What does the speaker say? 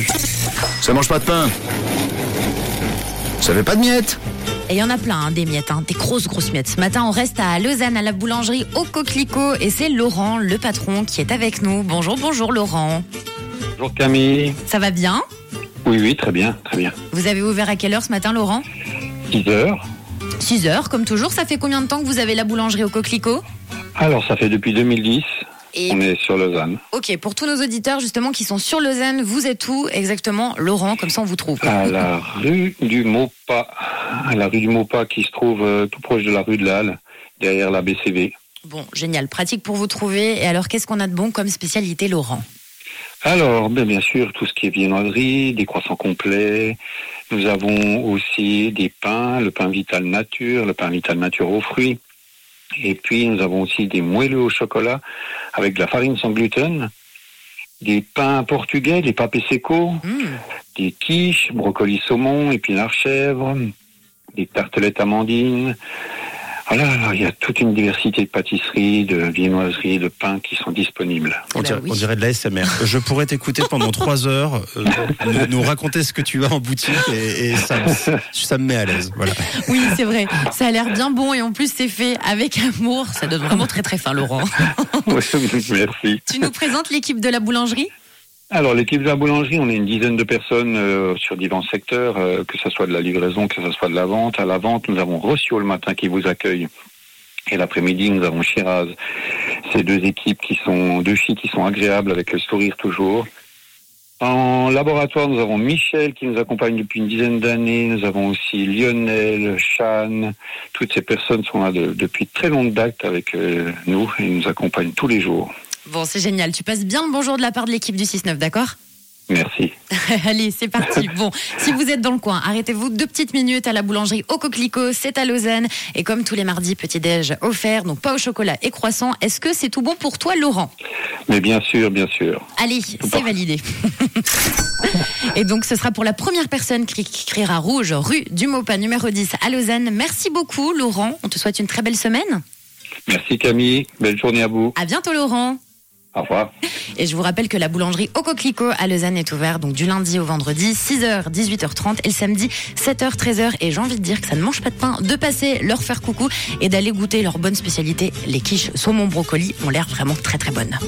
perdu. Ça mange pas de pain. Ça fait pas de miettes. Et il y en a plein, hein, des miettes, hein, des grosses, grosses miettes. Ce matin, on reste à Lausanne, à la boulangerie au Coquelicot. Et c'est Laurent, le patron, qui est avec nous. Bonjour, bonjour Laurent. Bonjour Camille. Ça va bien? Oui, oui, très bien, très bien. Vous avez ouvert à quelle heure ce matin, Laurent? 6 heures. 6 heures, comme toujours. Ça fait combien de temps que vous avez la boulangerie au Coquelicot? Alors, ça fait depuis 2010. Et On est sur Lausanne. ok, pour tous nos auditeurs justement qui sont sur Lausanne, vous êtes où exactement, Laurent Comme ça, on vous trouve. À la rue du Maupas. À la rue du Maupas qui se trouve euh, tout proche de la rue de la Halle, derrière la BCV. Bon, génial, pratique pour vous trouver. Et alors, qu'est-ce qu'on a de bon comme spécialité, Laurent? Alors, ben, bien sûr, tout ce qui est viennoiserie, des croissants complets. Nous avons aussi des pains, le pain Vital Nature, le pain Vital Nature aux fruits. Et puis, nous avons aussi des moelleux au chocolat avec de la farine sans gluten. Des pains portugais, des papés secos. Hmm, des quiches, brocoli saumon, épinards chèvre, des tartelettes amandines. Alors, il y a toute une diversité de pâtisseries, de viennoiseries, de pains qui sont disponibles. On, Bah dirait, oui. on dirait de la SMR. Je pourrais t'écouter pendant trois heures, euh, nous, nous raconter ce que tu as en boutique et, et ça, me- ça me met à l'aise. Voilà. Oui, c'est vrai. Ça a l'air bien bon et en plus, c'est fait avec amour. Ça donne vraiment très, très fin, Laurent. Merci. Tu nous présentes l'équipe de la boulangerie? Alors, l'équipe de la boulangerie, on est une dizaine de personnes euh, sur divers secteurs, euh, que ce soit de la livraison, que ce soit de la vente. À la vente, nous avons Rossio le matin qui vous accueille. Et l'après-midi, nous avons Shiraz. Ces deux équipes qui sont, deux filles qui sont agréables avec le sourire toujours. En laboratoire, nous avons Michel qui nous accompagne depuis une dizaine d'années. Nous avons aussi Lionel, Chan. Toutes ces personnes sont là de- depuis très longue date avec euh, nous et nous accompagnent tous les jours. Bon, c'est génial. Tu passes bien le bonjour de la part de l'équipe du 6-9, d'accord? Merci. Allez, c'est parti. Bon, si vous êtes dans le coin, arrêtez-vous deux petites minutes à la boulangerie au Coquelicot, c'est à Lausanne. Et comme tous les mardis, petit-déj offert, donc pas au chocolat et croissant. Est-ce que c'est tout bon pour toi, Laurent? Mais bien sûr, bien sûr. Allez, c'est validé. Et donc, ce sera pour la première personne qui criera rouge, rue du Maupas, numéro 10 à Lausanne. Merci beaucoup, Laurent. On te souhaite une très belle semaine. Merci Camille. Belle journée à vous. À bientôt, Laurent. Et je vous rappelle que la boulangerie au Coquelicot à Lausanne est ouverte donc du lundi au vendredi, 6h, 18h30 et le samedi, 7h, 13h. Et j'ai envie de dire que ça ne mange pas de pain, de passer leur faire coucou et d'aller goûter leur bonne spécialité. Les quiches saumon brocoli ont l'air vraiment très très bonnes.